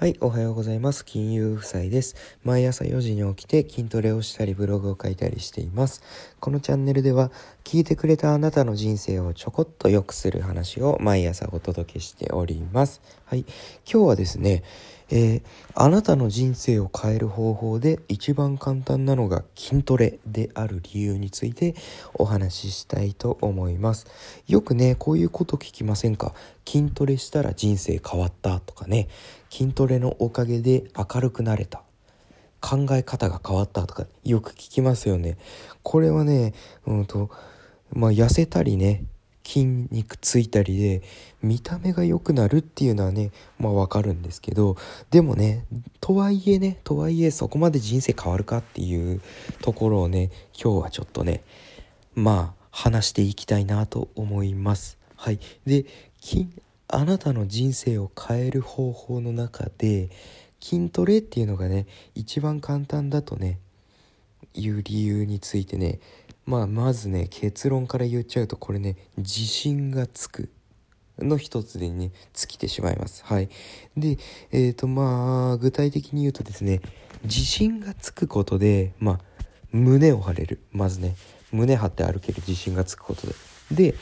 はい、おはようございます。金融夫妻です。毎朝4時に起きて筋トレをしたりブログを書いたりしています。このチャンネルでは聞いてくれたあなたの人生をちょこっと良くする話を毎朝お届けしております。はい、今日はですね、えー、あなたの人生を変える方法で一番簡単なのが筋トレである理由についてお話ししたいと思います。よくねこういうこと聞きませんか？筋トレしたら人生変わったとかね。筋トレのおかげで明るくなれた。考え方が変わったとかよく聞きますよね。これはねうんとまあ痩せたりね筋肉ついたりで見た目が良くなるっていうのはねまあわかるんですけどでもねとはいえねとはいえそこまで人生変わるかっていうところをね今日はちょっとねまあ話していきたいなと思います。はい。であなたの人生を変える方法の中で筋トレっていうのがね一番簡単だとねいう理由についてねまあまずね結論から言っちゃうとこれね自信がつく。の一つでね尽きてしまいます。はい。でえっ、ー、とまあ具体的に言うとですね自信がつくことでまあ胸を張れる。まずね胸張って歩ける。自信がつくことで。で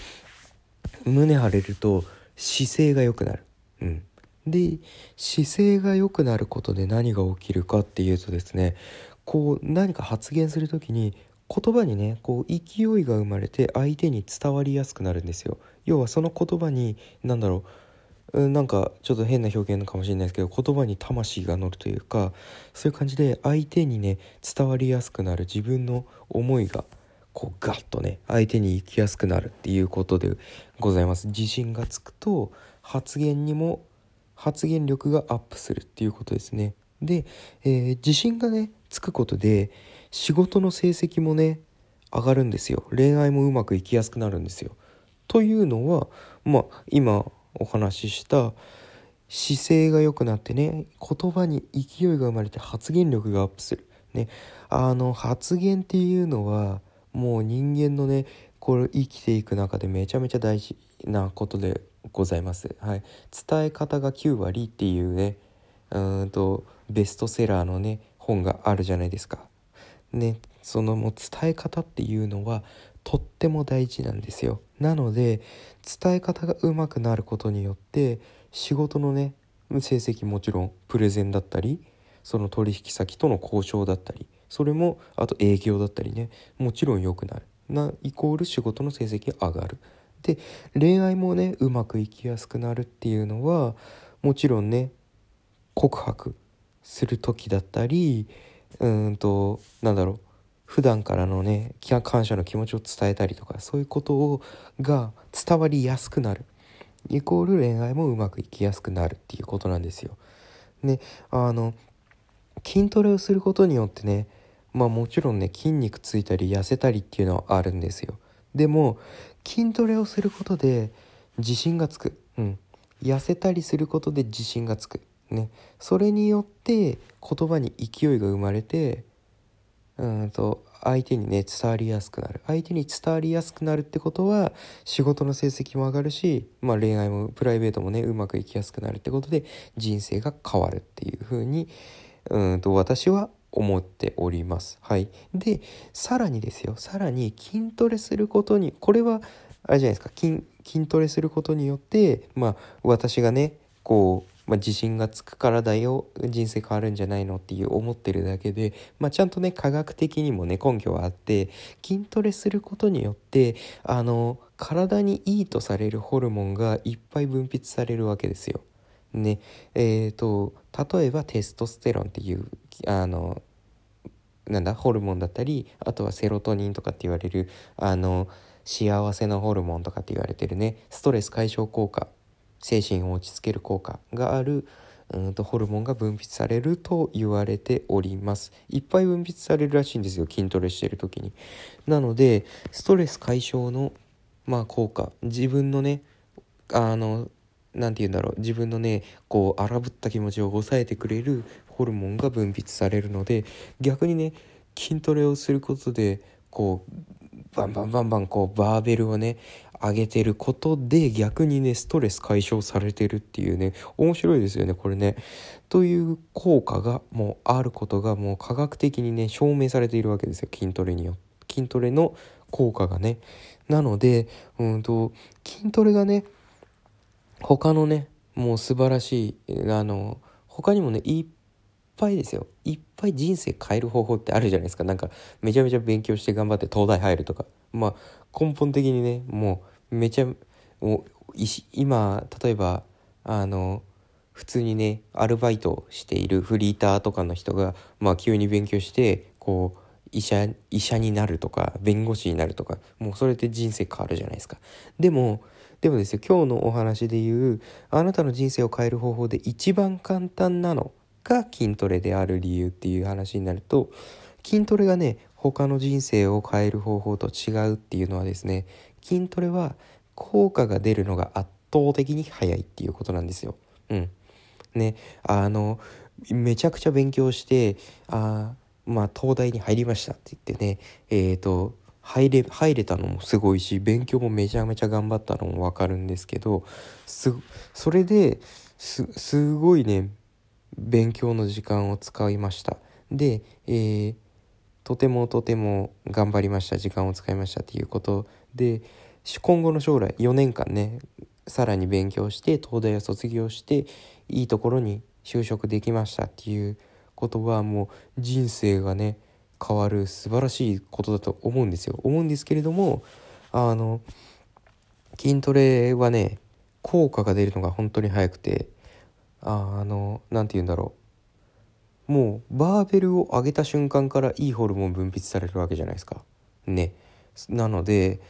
胸張れると姿勢が良くなる。うん。で姿勢が良くなることで何が起きるかっていうとですねこう何か発言する時に言葉にねこう勢いが生まれて相手に伝わりやすくなるんですよ。要はその言葉に何だろうなんかちょっと変な表現かもしれないですけど言葉に魂が乗るというかそういう感じで相手にね伝わりやすくなる自分の思いがこうガッとね相手に行きやすくなるっていうことでございます。自信がつくと発言にも発言力がアップするっていうことですね。で、えー、自信がねつくことで仕事の成績もね上がるんですよ。恋愛もうまくいきやすくなるんですよ。というのはまあ今お話しした姿勢が良くなってね言葉に勢いが生まれて発言力がアップする。ね。あの発言っていうのはもう人間のねこれ生きていく中でめちゃめちゃ大事なことでございます。はい、伝え方が9割っていうねうんとベストセラーのね本があるじゃないですか。ねそのもう伝え方っていうのはとっても大事なんですよ。なので伝え方がうまくなることによって仕事のね成績もちろんプレゼンだったりその取引先との交渉だったりそれもあと営業だったりねもちろん良くなるなイコール仕事の成績上がるで恋愛もねうまくいきやすくなるっていうのはもちろんね告白する時だったりうんとなんだろう普段からのね感謝の気持ちを伝えたりとかそういうことをが伝わりやすくなるイコール恋愛もうまくいきやすくなるっていうことなんですよ。ねあの筋トレをすることによってねまあもちろんね筋肉ついたり痩せたりっていうのはあるんですよ。でも筋トレをすることで自信がつく。うん。痩せたりすることで自信がつく。ね。それによって言葉に勢いが生まれてうんと相手にね伝わりやすくなる相手に伝わりやすくなるってことは仕事の成績も上がるし、まあ、恋愛もプライベートもねうまくいきやすくなるってことで人生が変わるっていう風にうんと私は思っております。はい、でさらにですよさらに筋トレすることにこれはあれじゃないですか筋筋トレすることによってまあ私がねこうまあ、自信がつくからだよ人生変わるんじゃないのっていう思ってるだけで、まあ、ちゃんとね科学的にもね根拠はあって筋トレすることによってあの体にいいとされるホルモンがいっぱい分泌されるわけですよ。ねえーと、例えばテストステロンっていうあのなんだホルモンだったりあとはセロトニンとかって言われるあの幸せなホルモンとかって言われてるねストレス解消効果精神を落ち着ける効果があるうんとホルモンが分泌されると言われております。いっぱい分泌されるらしいんですよ筋トレしてる時に。なのでストレス解消のまあ効果。自分のねあの何て言うんだろう。自分のねこう荒ぶった気持ちを抑えてくれるホルモンが分泌されるので逆にね筋トレをすることでこうバンバンバンバンこうバーベルをね上げてることで逆にねストレス解消されてるっていうね面白いですよねこれね。という効果がもうあることがもう科学的にね証明されているわけですよ筋トレによ筋トレの効果がね。なのでうんと筋トレがね他のねもう素晴らしいあの他にもねいっぱいですよ。いっぱい人生変える方法ってあるじゃないですか。なんかめちゃめちゃ勉強して頑張って東大入るとか。まあ根本的にねもうめちゃもう今例えばあの普通にねアルバイトしているフリーターとかの人が、まあ、急に勉強してこう医者医者になるとか弁護士になるとかもうそれで人生変わるじゃないですか。でもでもですよ今日のお話で言うあなたの人生を変える方法で一番簡単なのが筋トレである理由っていう話になると筋トレがね他の人生を変える方法と違うっていうのはですね筋トレは効果が出るのが圧倒的に早いっていうことなんですよ。うん。ね、あのめちゃくちゃ勉強してあまあ東大に入りましたって言ってねえっ、ー、と入れ入れたのもすごいし勉強もめちゃめちゃ頑張ったのも分かるんですけどすそれですすごいね勉強の時間を使いました。で、えー、とてもとても頑張りました。時間を使いましたっていうことで今後の将来4年間ねさらに勉強して東大を卒業していいところに就職できましたっていうことはもう人生がね変わる素晴らしいことだと思うんですよ。思うんですけれどもあの筋トレはね効果が出るのが本当に早くてあの何て言うんだろう。もうバーベルを上げた瞬間からいいホルモン分泌されるわけじゃないですか。ね。なので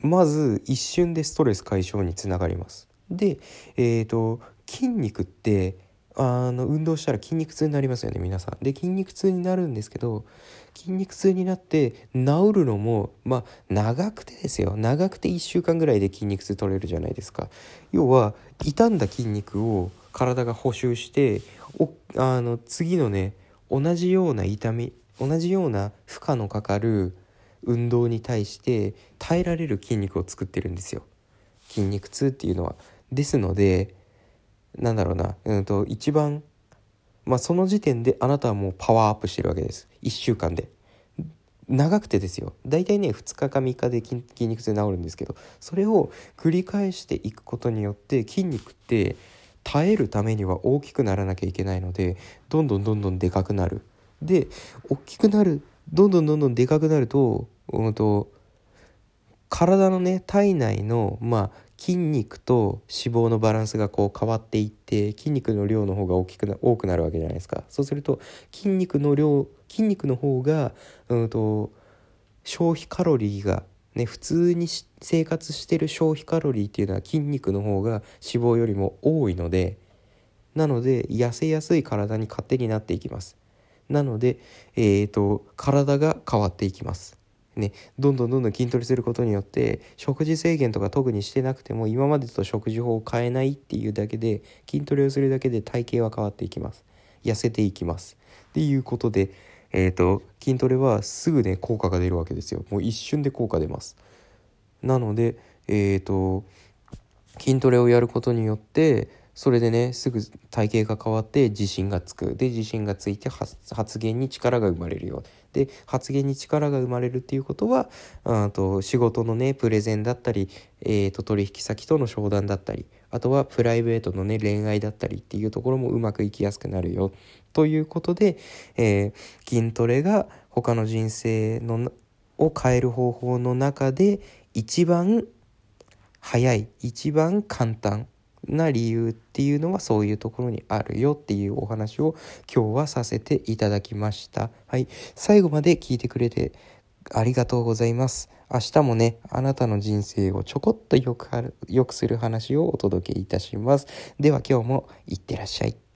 まず一瞬でストレス解消につながります。でえっ、ー、と筋肉ってあの運動したら筋肉痛になりますよね皆さん。で筋肉痛になるんですけど筋肉痛になって治るのもまあ長くてですよ。長くて1週間ぐらいで筋肉痛取れるじゃないですか。要は傷んだ筋肉を体が補修しておあの次のね同じような痛み同じような負荷のかかる運動に対して耐えられる筋肉を作ってるんですよ。筋肉痛っていうのは。ですのでなんだろうな、うんと、一番、まあ、その時点であなたはもうパワーアップしてるわけです。1週間で。長くてですよ。大体ね2日か3日で筋肉痛治るんですけどそれを繰り返していくことによって筋肉って耐えるためには大きくならなきゃいけないのでどんどんどんどんでかくなる。で大きくなるどんどんどんどんでかくなると,、うんと体のね体内のまあ筋肉と脂肪のバランスがこう変わっていって筋肉の量の方が大きくな多くなるわけじゃないですか。そうすると筋肉の量筋肉の方が、うんと、消費カロリーがね普通に生活してる消費カロリーっていうのは筋肉の方が脂肪よりも多いのでなので痩せやすい体に勝手になっていきます。なので、えーと体が変わっていきます。ね、どんどんどんどん筋トレすることによって食事制限とか特にしてなくても今までと食事法を変えないっていうだけで筋トレをするだけで体型は変わっていきます。痩せていきます。っていうことで、えーと、筋トレはすぐね効果が出るわけですよ。もう一瞬で効果出ます。なのでえっ、ー、と筋トレをやることによってそれでねすぐ体型が変わって自信がつく。で自信がついて発言に力が生まれるよで発言に力が生まれるっていうことはあと仕事のねプレゼンだったり、えー、と取引先との商談だったりあとはプライベートのね恋愛だったりっていうところもうまくいきやすくなるよ。ということで、えー、筋トレが他の人生のを変える方法の中で一番早い一番簡単な理由っていうのはそういうところにあるよっていうお話を今日はさせていただきました。はい。最後まで聞いてくれてありがとうございます。明日もね、あなたの人生をちょこっとよくくする話をお届けいたします。では今日もいってらっしゃい。